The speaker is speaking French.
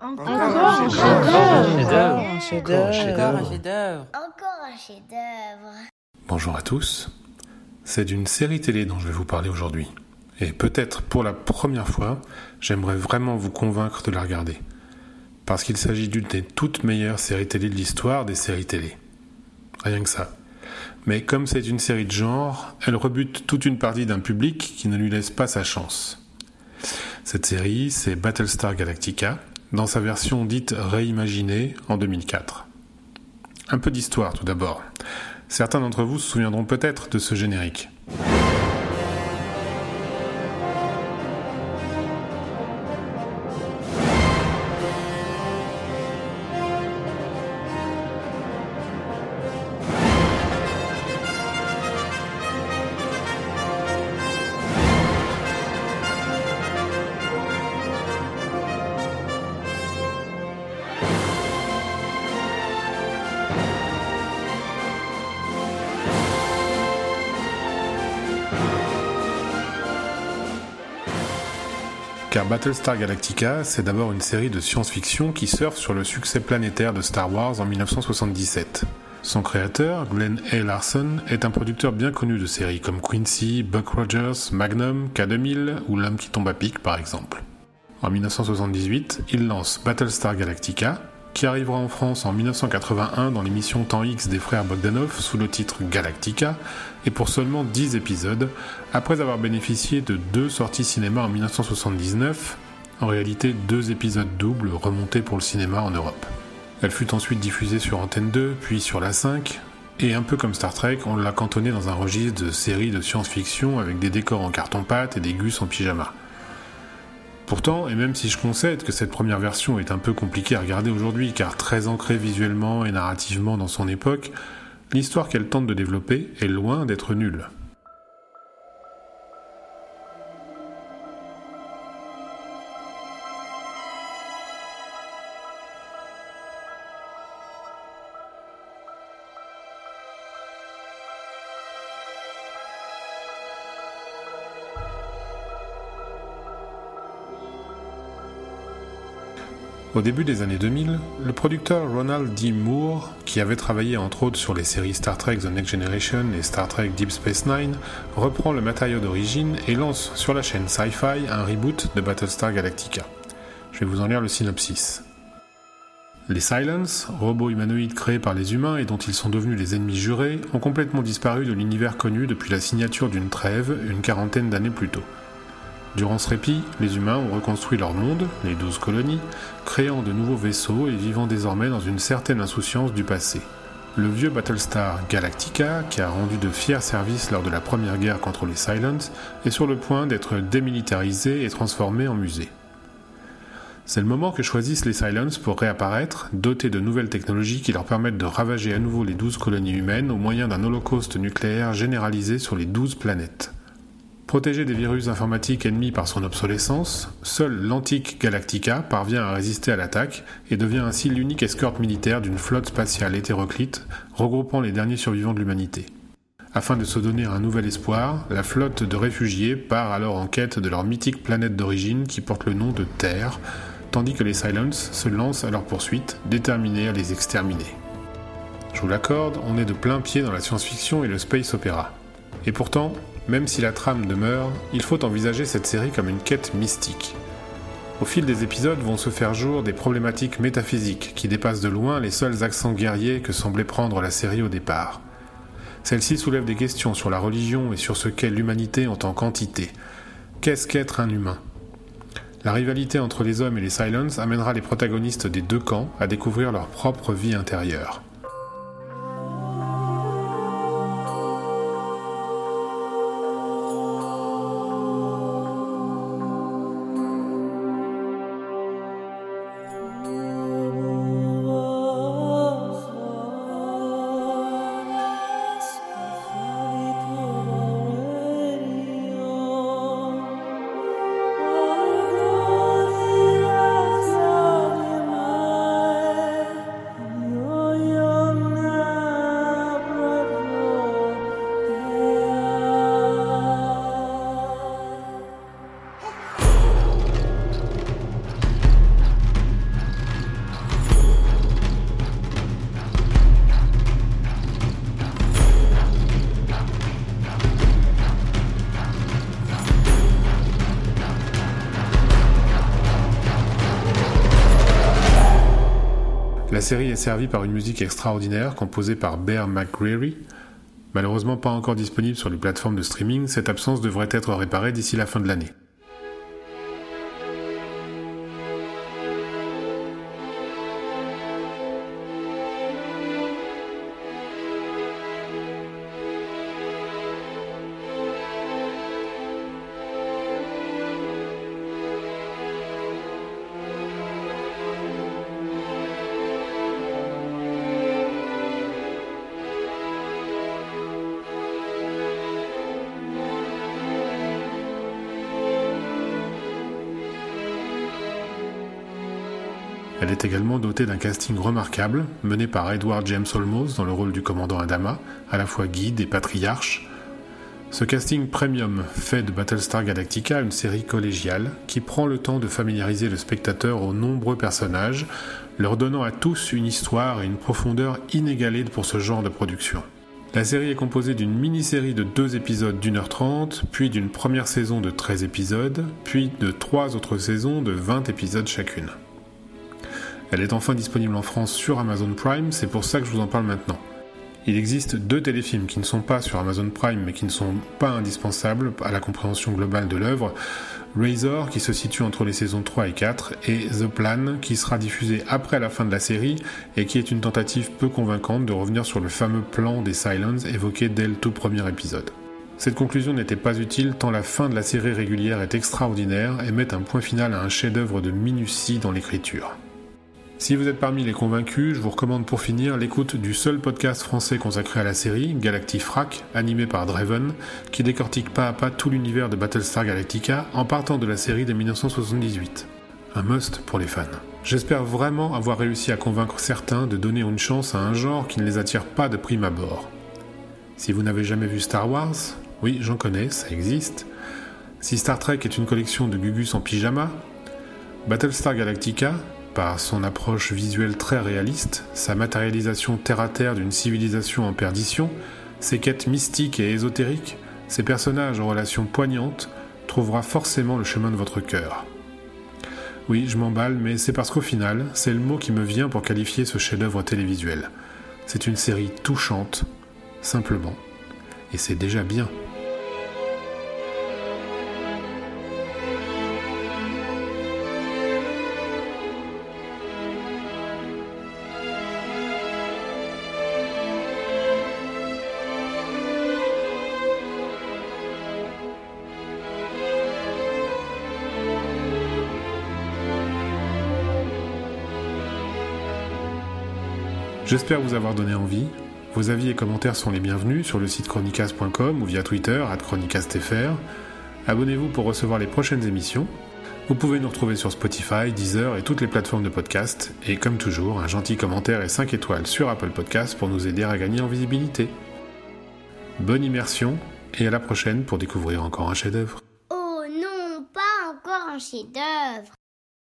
Encore un chef-d'œuvre. un chef-d'œuvre. Encore un chef-d'œuvre. Bonjour à tous. C'est d'une série télé dont je vais vous parler aujourd'hui. Et peut-être pour la première fois, j'aimerais vraiment vous convaincre de la regarder. Parce qu'il s'agit d'une des toutes meilleures séries télé de l'histoire des séries télé. Rien que ça. Mais comme c'est une série de genre, elle rebute toute une partie d'un public qui ne lui laisse pas sa chance. Cette série, c'est Battlestar Galactica, dans sa version dite réimaginée en 2004. Un peu d'histoire tout d'abord. Certains d'entre vous se souviendront peut-être de ce générique. Battlestar Galactica, c'est d'abord une série de science-fiction qui surfe sur le succès planétaire de Star Wars en 1977. Son créateur, Glenn A. Larson, est un producteur bien connu de séries comme Quincy, Buck Rogers, Magnum, K2000 ou L'homme qui tombe à pic par exemple. En 1978, il lance Battlestar Galactica, qui arrivera en France en 1981 dans l'émission Temps X des frères Bogdanov sous le titre Galactica, et pour seulement 10 épisodes, après avoir bénéficié de deux sorties cinéma en 1979, en réalité deux épisodes doubles remontés pour le cinéma en Europe. Elle fut ensuite diffusée sur Antenne 2, puis sur la 5, et un peu comme Star Trek, on l'a cantonnée dans un registre de séries de science-fiction avec des décors en carton-pâte et des gus en pyjama. Pourtant, et même si je concède que cette première version est un peu compliquée à regarder aujourd'hui car très ancrée visuellement et narrativement dans son époque, l'histoire qu'elle tente de développer est loin d'être nulle. Au début des années 2000, le producteur Ronald D. Moore, qui avait travaillé entre autres sur les séries Star Trek The Next Generation et Star Trek Deep Space Nine, reprend le matériau d'origine et lance sur la chaîne Sci-Fi un reboot de Battlestar Galactica. Je vais vous en lire le synopsis. Les Silence, robots humanoïdes créés par les humains et dont ils sont devenus les ennemis jurés, ont complètement disparu de l'univers connu depuis la signature d'une trêve une quarantaine d'années plus tôt. Durant ce répit, les humains ont reconstruit leur monde, les douze colonies, créant de nouveaux vaisseaux et vivant désormais dans une certaine insouciance du passé. Le vieux Battlestar Galactica, qui a rendu de fiers services lors de la première guerre contre les Silence, est sur le point d'être démilitarisé et transformé en musée. C'est le moment que choisissent les Silence pour réapparaître, dotés de nouvelles technologies qui leur permettent de ravager à nouveau les douze colonies humaines au moyen d'un holocauste nucléaire généralisé sur les douze planètes. Protégé des virus informatiques ennemis par son obsolescence, seul l'antique Galactica parvient à résister à l'attaque et devient ainsi l'unique escorte militaire d'une flotte spatiale hétéroclite regroupant les derniers survivants de l'humanité. Afin de se donner un nouvel espoir, la flotte de réfugiés part alors en quête de leur mythique planète d'origine qui porte le nom de Terre, tandis que les Silence se lancent à leur poursuite, déterminés à les exterminer. Je vous l'accorde, on est de plein pied dans la science-fiction et le space opéra. Et pourtant, même si la trame demeure, il faut envisager cette série comme une quête mystique. Au fil des épisodes vont se faire jour des problématiques métaphysiques qui dépassent de loin les seuls accents guerriers que semblait prendre la série au départ. Celle-ci soulève des questions sur la religion et sur ce qu'est l'humanité en tant qu'entité. Qu'est-ce qu'être un humain? La rivalité entre les hommes et les Silence amènera les protagonistes des deux camps à découvrir leur propre vie intérieure. La série est servie par une musique extraordinaire composée par Bear McCreary. Malheureusement pas encore disponible sur les plateformes de streaming, cette absence devrait être réparée d'ici la fin de l'année. Elle est également dotée d'un casting remarquable, mené par Edward James Olmos dans le rôle du commandant Adama, à la fois guide et patriarche. Ce casting premium fait de Battlestar Galactica une série collégiale qui prend le temps de familiariser le spectateur aux nombreux personnages, leur donnant à tous une histoire et une profondeur inégalées pour ce genre de production. La série est composée d'une mini-série de deux épisodes d'une heure trente, puis d'une première saison de 13 épisodes, puis de trois autres saisons de 20 épisodes chacune. Elle est enfin disponible en France sur Amazon Prime, c'est pour ça que je vous en parle maintenant. Il existe deux téléfilms qui ne sont pas sur Amazon Prime mais qui ne sont pas indispensables à la compréhension globale de l'œuvre. Razor qui se situe entre les saisons 3 et 4 et The Plan qui sera diffusé après la fin de la série et qui est une tentative peu convaincante de revenir sur le fameux plan des Silence évoqué dès le tout premier épisode. Cette conclusion n'était pas utile tant la fin de la série régulière est extraordinaire et met un point final à un chef-d'œuvre de minutie dans l'écriture. Si vous êtes parmi les convaincus, je vous recommande pour finir l'écoute du seul podcast français consacré à la série, Galactifrac, animé par Draven, qui décortique pas à pas tout l'univers de Battlestar Galactica en partant de la série de 1978. Un must pour les fans. J'espère vraiment avoir réussi à convaincre certains de donner une chance à un genre qui ne les attire pas de prime abord. Si vous n'avez jamais vu Star Wars, oui, j'en connais, ça existe. Si Star Trek est une collection de Gugus en pyjama, Battlestar Galactica, par son approche visuelle très réaliste, sa matérialisation terre-à-terre d'une civilisation en perdition, ses quêtes mystiques et ésotériques, ses personnages en relations poignantes, trouvera forcément le chemin de votre cœur. Oui, je m'emballe, mais c'est parce qu'au final, c'est le mot qui me vient pour qualifier ce chef-d'œuvre télévisuel. C'est une série touchante, simplement, et c'est déjà bien. J'espère vous avoir donné envie. Vos avis et commentaires sont les bienvenus sur le site chronicast.com ou via Twitter, chronicastfr. Abonnez-vous pour recevoir les prochaines émissions. Vous pouvez nous retrouver sur Spotify, Deezer et toutes les plateformes de podcast. Et comme toujours, un gentil commentaire et 5 étoiles sur Apple Podcast pour nous aider à gagner en visibilité. Bonne immersion et à la prochaine pour découvrir encore un chef-d'œuvre. Oh non, pas encore un chef-d'œuvre.